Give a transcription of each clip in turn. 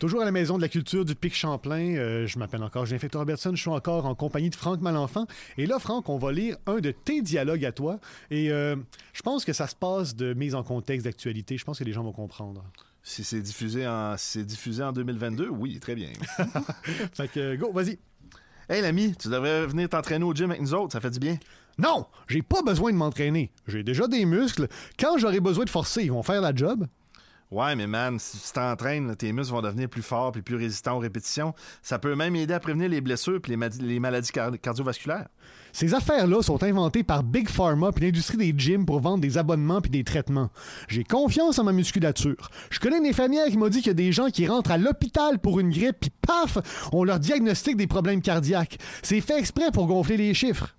Toujours à la Maison de la Culture du Pic Champlain. Euh, je m'appelle encore Jean Victor Robertson. Je suis encore en compagnie de Franck Malenfant. Et là, Franck, on va lire un de tes dialogues à toi. Et euh, je pense que ça se passe de mise en contexte d'actualité. Je pense que les gens vont comprendre. Si c'est diffusé en, si c'est diffusé en 2022, oui, très bien. fait que, go, vas-y. Hey l'ami, tu devrais venir t'entraîner au gym avec nous autres, ça fait du bien. Non, j'ai pas besoin de m'entraîner. J'ai déjà des muscles. Quand j'aurai besoin de forcer, ils vont faire la job. Ouais, mais man, si tu t'entraînes, tes muscles vont devenir plus forts puis plus résistants aux répétitions. Ça peut même aider à prévenir les blessures puis les, ma- les maladies car- cardiovasculaires. Ces affaires-là sont inventées par Big Pharma puis l'industrie des gyms pour vendre des abonnements puis des traitements. J'ai confiance en ma musculature. Je connais une infirmière qui m'a dit qu'il y a des gens qui rentrent à l'hôpital pour une grippe puis paf, on leur diagnostique des problèmes cardiaques. C'est fait exprès pour gonfler les chiffres.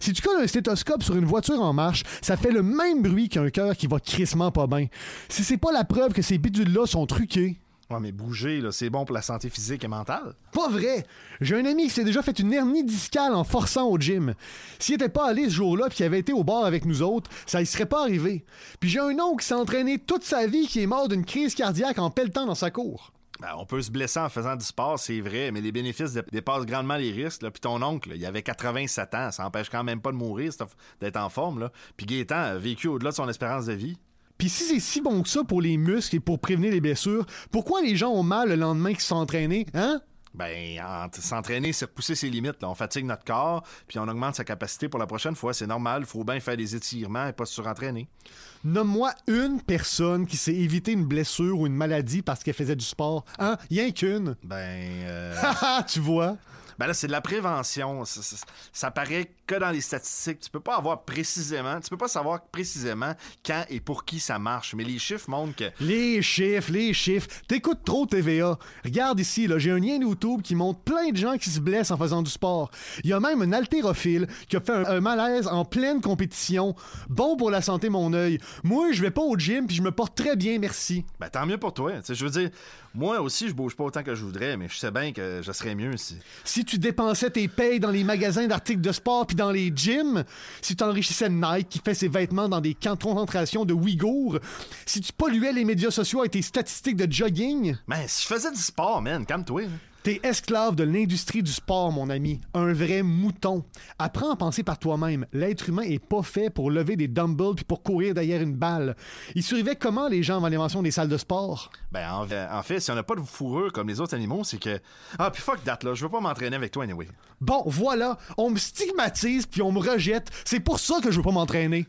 Si tu colles un stéthoscope sur une voiture en marche, ça fait le même bruit qu'un cœur qui va crissement pas bien. Si c'est pas la preuve que ces bidules-là sont truqués, Ouais, mais bouger, là, c'est bon pour la santé physique et mentale. pas vrai! J'ai un ami qui s'est déjà fait une hernie discale en forçant au gym. S'il était pas allé ce jour-là puis qu'il avait été au bar avec nous autres, ça y serait pas arrivé. Puis j'ai un oncle qui s'est entraîné toute sa vie qui est mort d'une crise cardiaque en pelletant dans sa cour. Ben, on peut se blesser en faisant du sport, c'est vrai, mais les bénéfices dé- dépassent grandement les risques. Là. Puis ton oncle, il avait 87 ans, ça empêche quand même pas de mourir, d'être en forme. Là. Puis Gaétan a vécu au-delà de son espérance de vie. Puis si c'est si bon que ça pour les muscles et pour prévenir les blessures, pourquoi les gens ont mal le lendemain qu'ils sont entraînés, hein? Ben, en- s'entraîner, c'est repousser ses limites. Là. On fatigue notre corps, puis on augmente sa capacité pour la prochaine fois. C'est normal, il faut bien faire des étirements et pas se surentraîner. Nomme-moi une personne qui s'est évité une blessure ou une maladie parce qu'elle faisait du sport. Hein? Rien qu'une. Ben, euh, tu vois? Ben là, c'est de la prévention. Ça, ça- ça paraît que dans les statistiques. Tu peux pas avoir précisément, tu peux pas savoir précisément quand et pour qui ça marche. Mais les chiffres montrent que Les chiffres, les chiffres. T'écoutes trop TVA. Regarde ici, là, j'ai un lien YouTube qui montre plein de gens qui se blessent en faisant du sport. Il y a même un haltérophile qui a fait un, un malaise en pleine compétition. Bon pour la santé, mon œil. Moi, je vais pas au gym puis je me porte très bien, merci. Ben, tant mieux pour toi. Je veux dire, moi aussi, je bouge pas autant que je voudrais, mais je sais bien que je serais mieux si. Si tu dépensais tes payes dans les magasins d'articles de sport puis dans les gyms, si tu enrichissais Nike qui fait ses vêtements dans des camps de concentration de Ouïghours, si tu polluais les médias sociaux avec tes statistiques de jogging, Ben, si je faisais du sport, man, calme-toi. T'es esclave de l'industrie du sport, mon ami. Un vrai mouton. Apprends à penser par toi-même. L'être humain est pas fait pour lever des dumbbells puis pour courir derrière une balle. Il survivait comment les gens avant l'invention des salles de sport? Ben, en, en fait, si on n'a pas de fourrure comme les autres animaux, c'est que. Ah, puis fuck that, là. Je veux pas m'entraîner avec toi, anyway. Bon, voilà. On me stigmatise puis on me rejette. C'est pour ça que je veux pas m'entraîner.